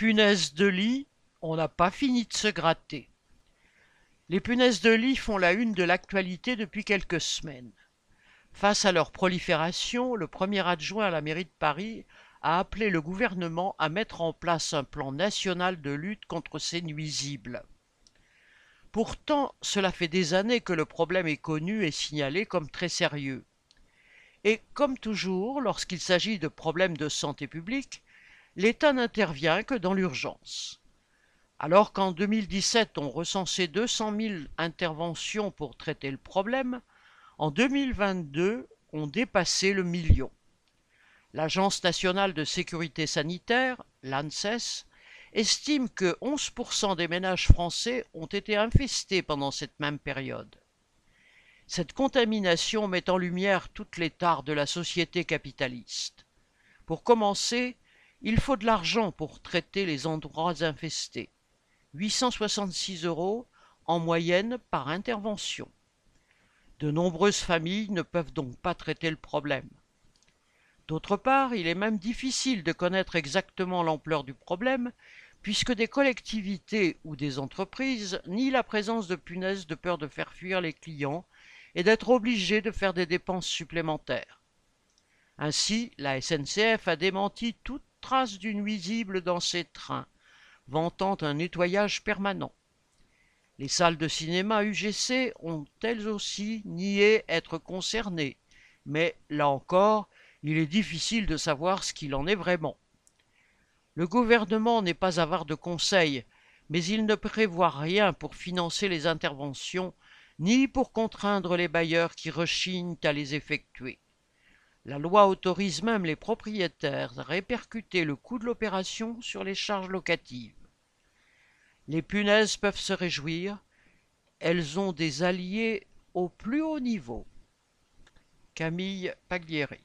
punaises de lit, on n'a pas fini de se gratter. Les punaises de lit font la une de l'actualité depuis quelques semaines. Face à leur prolifération, le premier adjoint à la mairie de Paris a appelé le gouvernement à mettre en place un plan national de lutte contre ces nuisibles. Pourtant, cela fait des années que le problème est connu et signalé comme très sérieux. Et comme toujours, lorsqu'il s'agit de problèmes de santé publique, l'État n'intervient que dans l'urgence. Alors qu'en 2017 on recensait 200 000 interventions pour traiter le problème, en 2022 on dépassait le million. L'Agence nationale de sécurité sanitaire, l'ANSES, estime que 11% des ménages français ont été infestés pendant cette même période. Cette contamination met en lumière toutes les tares de la société capitaliste. Pour commencer, il faut de l'argent pour traiter les endroits infestés. 866 euros en moyenne par intervention. De nombreuses familles ne peuvent donc pas traiter le problème. D'autre part, il est même difficile de connaître exactement l'ampleur du problème, puisque des collectivités ou des entreprises nient la présence de punaises de peur de faire fuir les clients et d'être obligés de faire des dépenses supplémentaires. Ainsi, la SNCF a démenti toute trace du nuisible dans ses trains, vantant un nettoyage permanent. Les salles de cinéma UGC ont elles aussi nié être concernées, mais là encore, il est difficile de savoir ce qu'il en est vraiment. Le gouvernement n'est pas avare de conseils, mais il ne prévoit rien pour financer les interventions, ni pour contraindre les bailleurs qui rechignent à les effectuer. La loi autorise même les propriétaires à répercuter le coût de l'opération sur les charges locatives. Les punaises peuvent se réjouir, elles ont des alliés au plus haut niveau. Camille Paglieri